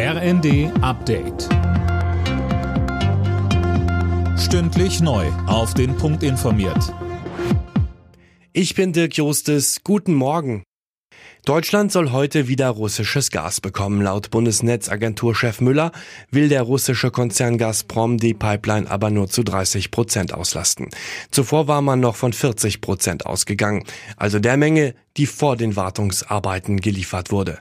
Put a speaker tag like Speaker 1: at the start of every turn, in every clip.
Speaker 1: RND Update. Stündlich neu. Auf den Punkt informiert.
Speaker 2: Ich bin Dirk Jostes. Guten Morgen. Deutschland soll heute wieder russisches Gas bekommen. Laut Bundesnetzagenturchef Müller will der russische Konzern Gazprom die Pipeline aber nur zu 30 Prozent auslasten. Zuvor war man noch von 40 Prozent ausgegangen, also der Menge, die vor den Wartungsarbeiten geliefert wurde.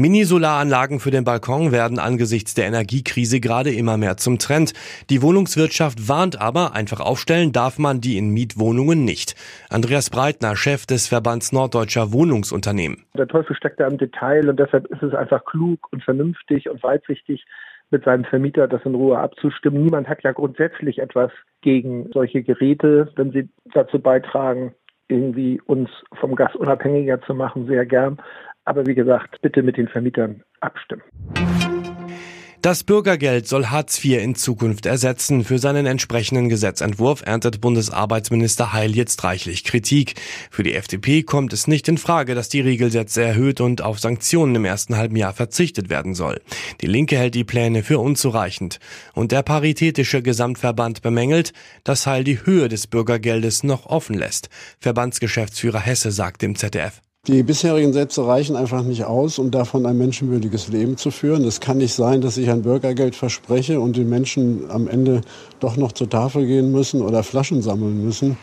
Speaker 2: Mini-Solaranlagen für den Balkon werden angesichts der Energiekrise gerade immer mehr zum Trend. Die Wohnungswirtschaft warnt aber, einfach aufstellen darf man die in Mietwohnungen nicht. Andreas Breitner, Chef des Verbands Norddeutscher Wohnungsunternehmen.
Speaker 3: Der Teufel steckt da im Detail und deshalb ist es einfach klug und vernünftig und weitsichtig, mit seinem Vermieter das in Ruhe abzustimmen. Niemand hat ja grundsätzlich etwas gegen solche Geräte, wenn sie dazu beitragen, irgendwie uns vom Gas unabhängiger zu machen, sehr gern. Aber wie gesagt, bitte mit den Vermietern abstimmen.
Speaker 2: Das Bürgergeld soll Hartz IV in Zukunft ersetzen. Für seinen entsprechenden Gesetzentwurf erntet Bundesarbeitsminister Heil jetzt reichlich Kritik. Für die FDP kommt es nicht in Frage, dass die Regelsätze erhöht und auf Sanktionen im ersten halben Jahr verzichtet werden soll. Die Linke hält die Pläne für unzureichend. Und der Paritätische Gesamtverband bemängelt, dass Heil die Höhe des Bürgergeldes noch offen lässt. Verbandsgeschäftsführer Hesse sagt dem ZDF.
Speaker 4: Die bisherigen Sätze reichen einfach nicht aus, um davon ein menschenwürdiges Leben zu führen. Es kann nicht sein, dass ich ein Bürgergeld verspreche und die Menschen am Ende doch noch zur Tafel gehen müssen oder Flaschen sammeln müssen.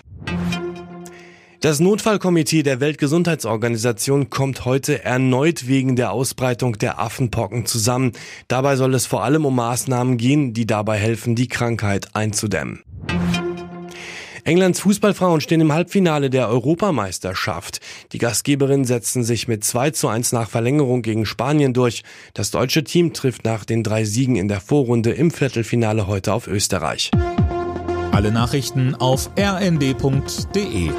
Speaker 2: Das Notfallkomitee der Weltgesundheitsorganisation kommt heute erneut wegen der Ausbreitung der Affenpocken zusammen. Dabei soll es vor allem um Maßnahmen gehen, die dabei helfen, die Krankheit einzudämmen. Englands Fußballfrauen stehen im Halbfinale der Europameisterschaft. Die Gastgeberinnen setzen sich mit 2 zu 1 nach Verlängerung gegen Spanien durch. Das deutsche Team trifft nach den drei Siegen in der Vorrunde im Viertelfinale heute auf Österreich.
Speaker 1: Alle Nachrichten auf rnd.de